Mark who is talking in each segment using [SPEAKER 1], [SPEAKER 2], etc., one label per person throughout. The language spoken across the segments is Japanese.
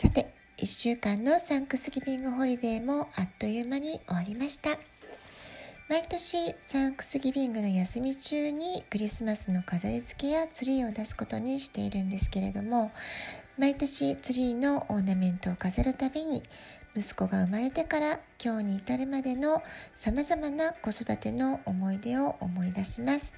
[SPEAKER 1] さて、1週間の Thanksgiving holiday もあっという間に終わりました。毎年 Thanksgiving の休み中にクリスマスの飾り付けやツリーを出すことにしているんですけれども毎年ツリーのオーナメントを飾るたびに息子が生まれてから今日に至るまでのさまざまな子育ての思い出を思い出します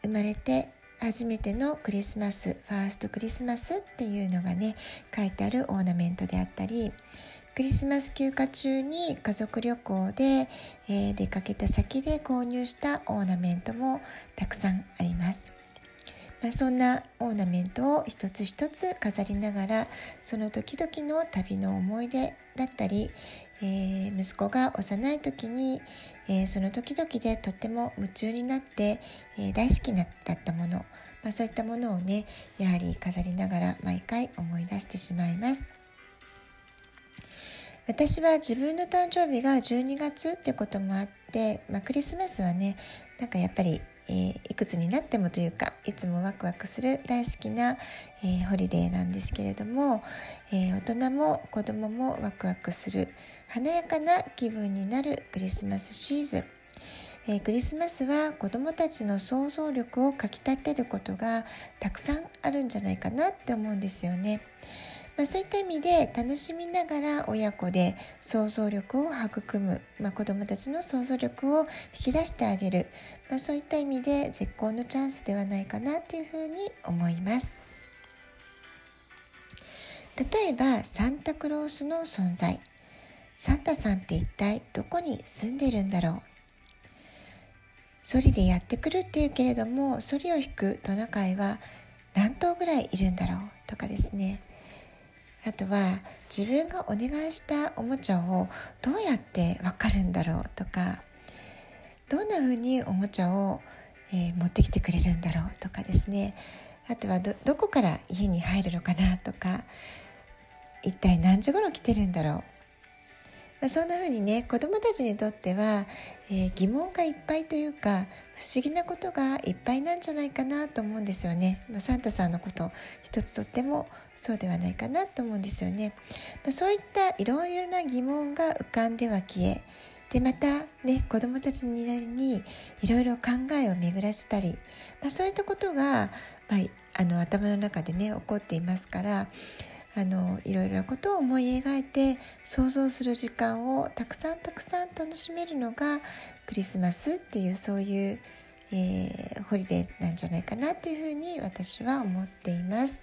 [SPEAKER 1] 生まれて初めてのクリスマスファーストクリスマスっていうのがね書いてあるオーナメントであったりクリスマス休暇中に家族旅行で、えー、出かけた先で購入したオーナメントもたくさんあります。まあ、そんなオーナメントを一つ一つ飾りながらその時々の旅の思い出だったり、えー、息子が幼い時に、えー、その時々でとっても夢中になって、えー、大好きだったもの、まあ、そういったものをねやはり飾りながら毎回思い出してしまいます。私は自分の誕生日が12月ってこともあって、まあ、クリスマスはねなんかやっぱり、えー、いくつになってもというかいつもワクワクする大好きな、えー、ホリデーなんですけれども、えー、大人も子供もワクワクする華やかな気分になるクリスマスシーズンえー、クリスマスは子どもたちの想像力をかきたてることがたくさんあるんじゃないかなって思うんですよね。まあ、そういった意味で楽しみながら親子で想像力を育む、まあ、子どもたちの想像力を引き出してあげる、まあ、そういった意味で絶好のチャンスではないかなというふうに思います。例えばサンタクロースの存在。サンタさんって一体どこに住んでるんだろう？ソリでやってくるっていうけれどもソリを引くトナカイは何頭ぐらいいるんだろう？とかですね。あとは自分がお願いしたおもちゃをどうやってわかるんだろう？とかどんな風におもちゃを、えー、持ってきてくれるんだろう？とかですね。あとはどどこから家に入るのかなとか一体何時頃来てるんだろうまあ、そんな風にね子どもたちにとっては、えー、疑問がいっぱいというか不思議なことがいっぱいなんじゃないかなと思うんですよね。まあ、サンタさんのこと一つとってもそうではないかなと思うんですよね。まあ、そういったいろいろな疑問が浮かんでは消えでまたね子どもたちにいろいろ考えを巡らしたり、まあ、そういったことが、まあ、あの頭の中でね起こっていますからあのいろいろなことを思い描いて想像する時間をたくさんたくさん楽しめるのがクリスマスっていうそういう、えー、ホリデーなんじゃないかなっていうふうに私は思っています。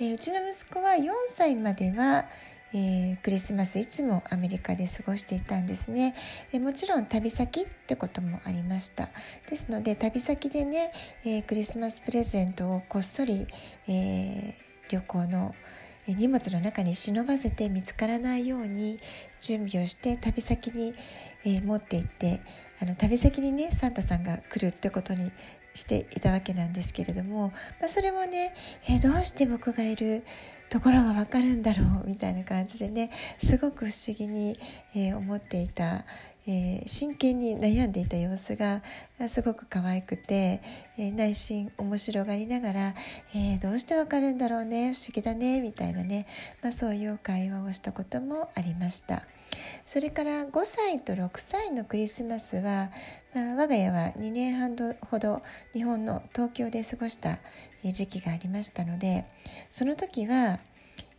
[SPEAKER 1] えー、うちの息子は4歳までは、えー、クリスマスいつもアメリカで過ごしていたんですね、え、もちろん旅先ってこともありました。ですので旅先でね、えー、クリスマスプレゼントをこっそり、え旅行の荷物の中に忍ばせて見つからないように準備をして旅先に、え持って行ってあの旅先にねサンタさんが来るってことにしていたわけなんですけれども、まあ、それもね、えどうして僕がいるところがわかるんだろうみたいな感じでねすごく不思議に、えー、思っていた、えー、真剣に悩んでいた様子がすごく可愛くて、えー、内心面白がりながら、えどうしてわかるんだろうね不思議だねみたいなね、まあ、そういう会話をしたこともありました。それから5歳と6歳のクリスマスは、まあ、我が家は2年半ほど日本の東京で過ごした時期がありましたのでその時は、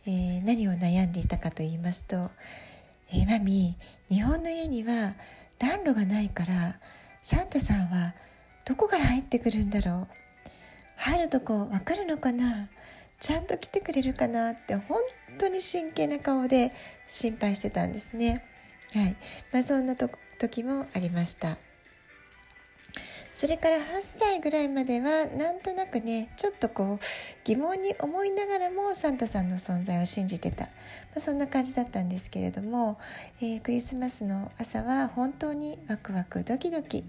[SPEAKER 1] え、何を悩んでいたかと言いますと「えー、マミー日本の家には暖炉がないからサンタさんはどこから入ってくるんだろう？入るとこわかるのかな？ちゃんと来てくれるかな？って本当に真剣な顔で心配してたんですね。はいまあ、そんな時もありました。それから8歳ぐらいまではなんとなくねちょっとこう疑問に思いながらもサンタさんの存在を信じてた、まあ、そんな感じだったんですけれども、えー、クリスマスの朝は本当にワクワクドキドキ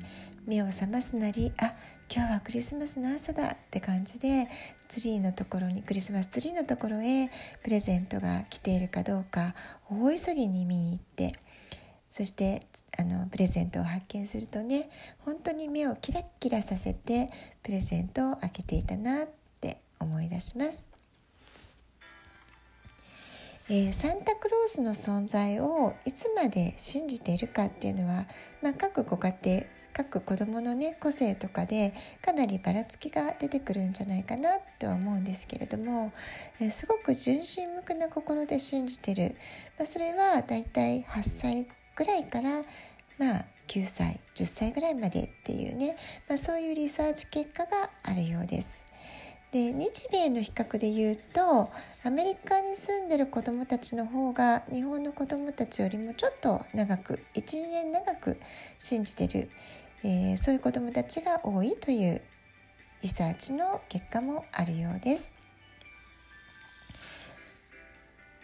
[SPEAKER 1] 目を覚ますなりあ今日はクリスマスの朝だって感じでツリーのところにクリスマスツリーのところへプレゼントが来ているかどうか大急ぎに見に行ってそしてあのプレゼントを発見するとね本当に目をキラッキラさせてプレゼントを開けていたなって思い出します。えー、サンタクロースの存在をいつまで信じているかっていうのは、まあ、各ご家庭各子どものね個性とかでかなりばらつきが出てくるんじゃないかなとは思うんですけれども、えー、すごく純真無垢な心で信じてる、まあ、それはだいたい8歳ぐらいからまあ9歳10歳ぐらいまでっていうね、まあ、そういうリサーチ結果があるようです。で日米の比較で言うとアメリカに住んでる子どもたちの方が日本の子どもたちよりもちょっと長く12年長く信じてる、えー、そういう子どもたちが多いというリサーチの結果もあるようです。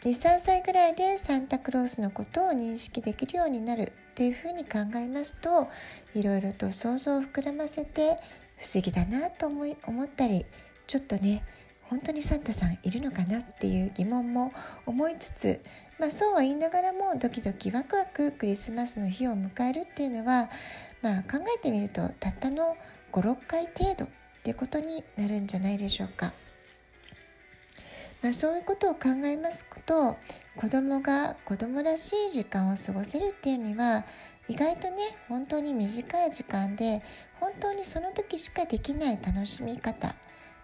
[SPEAKER 1] 23歳ぐらいでサンタクロースのことを認識できるようになるっていうふうに考えますといろいろと想像を膨らませて不思議だなと思い思ったりちょっとね本当にサンタさんいるのかなっていう疑問も思いつつ、まあ、そうは言いながらもドキドキワクワククリスマスの日を迎えるっていうのは、まあ、考えてみるとたったの56回程度ってことになるんじゃないでしょうか。まあ、そういうことを考えますと子供が子供らしい時間を過ごせるっていうには意外とね本当に短い時間で本当にその時しかできない楽しみ方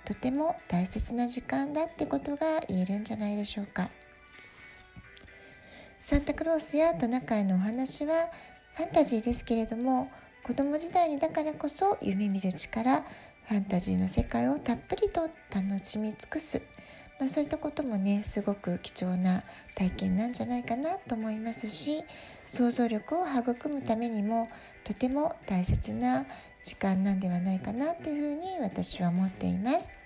[SPEAKER 1] とても大切な時間だってことが言えるんじゃないでしょうか。サンタクロースやトナカイのお話はファンタジーですけれども子供時代にだからこそ夢見る力ファンタジーの世界をたっぷりと楽しみ尽くすまあ、そういったこともねすごく貴重な体験なんじゃないかなと思いますし想像力を育むためにもとても大切な時間なんではないかなというふうに私は思っています。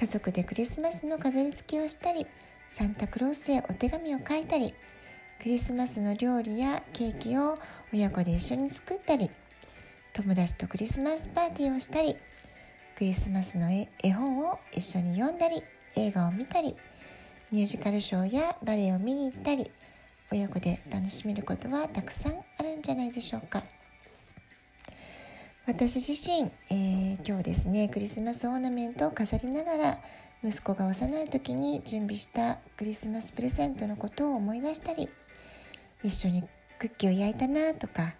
[SPEAKER 1] 家族でクリスマスの飾り付けをしたりサンタクロースへお手紙を書いたりクリスマスの料理やケーキを親子で一緒に作ったり友達とクリスマスパーティーをしたりクリスマスの絵本を一緒に読んだり映画を見たりミュージカルショーやバレエを見に行ったり親子で楽しめることはたくさんあるんじゃないでしょうか。私自身、えー、今日ですねクリスマスオーナメントを飾りながら息子が幼い時に準備したクリスマスプレゼントのことを思い出したり一緒にクッキーを焼いたなとか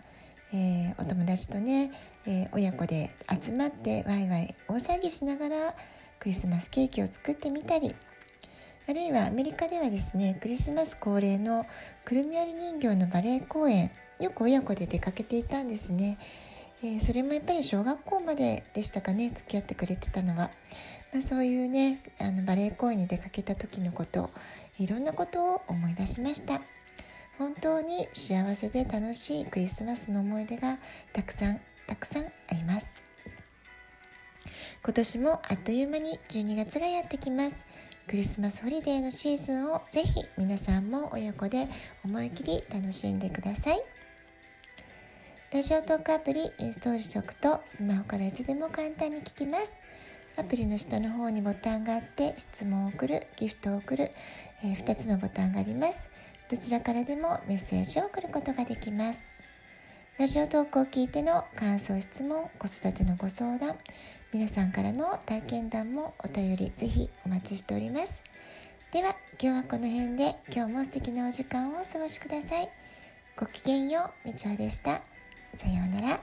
[SPEAKER 1] えー、お友達とね、えー、親子で集まってワイワイ大騒ぎしながらクリスマスケーキを作ってみたりあるいはアメリカではですねクリスマス恒例のくるみ割り人形のバレエ公演よく親子で出かけていたんですね、えー、それもやっぱり小学校まででしたかね付き合ってくれてたのは、まあ、そういうねあのバレエ公演に出かけた時のこといろんなことを思い出しました。本当に幸せで楽しいクリスマスの思い出がたくさんたくさんあります。今年もあっという間に12月がやってきます。クリスマスホリデーのシーズンをぜひ皆さんも親子で思い切り楽しんでください。ラジオトークアプリインストールしておくとスマホからいつでも簡単に聞きます。アプリの下の方にボタンがあって質問を送るギフトを送る、えー、2つのボタンがあります。どちらからでもメッセージを送ることができます。ラジオトークを聞いての感想、質問、子育てのご相談、皆さんからの体験談もお便りぜひお待ちしております。では今日はこの辺で今日も素敵なお時間をお過ごしください。ごきげんよう、みちおでした。さようなら。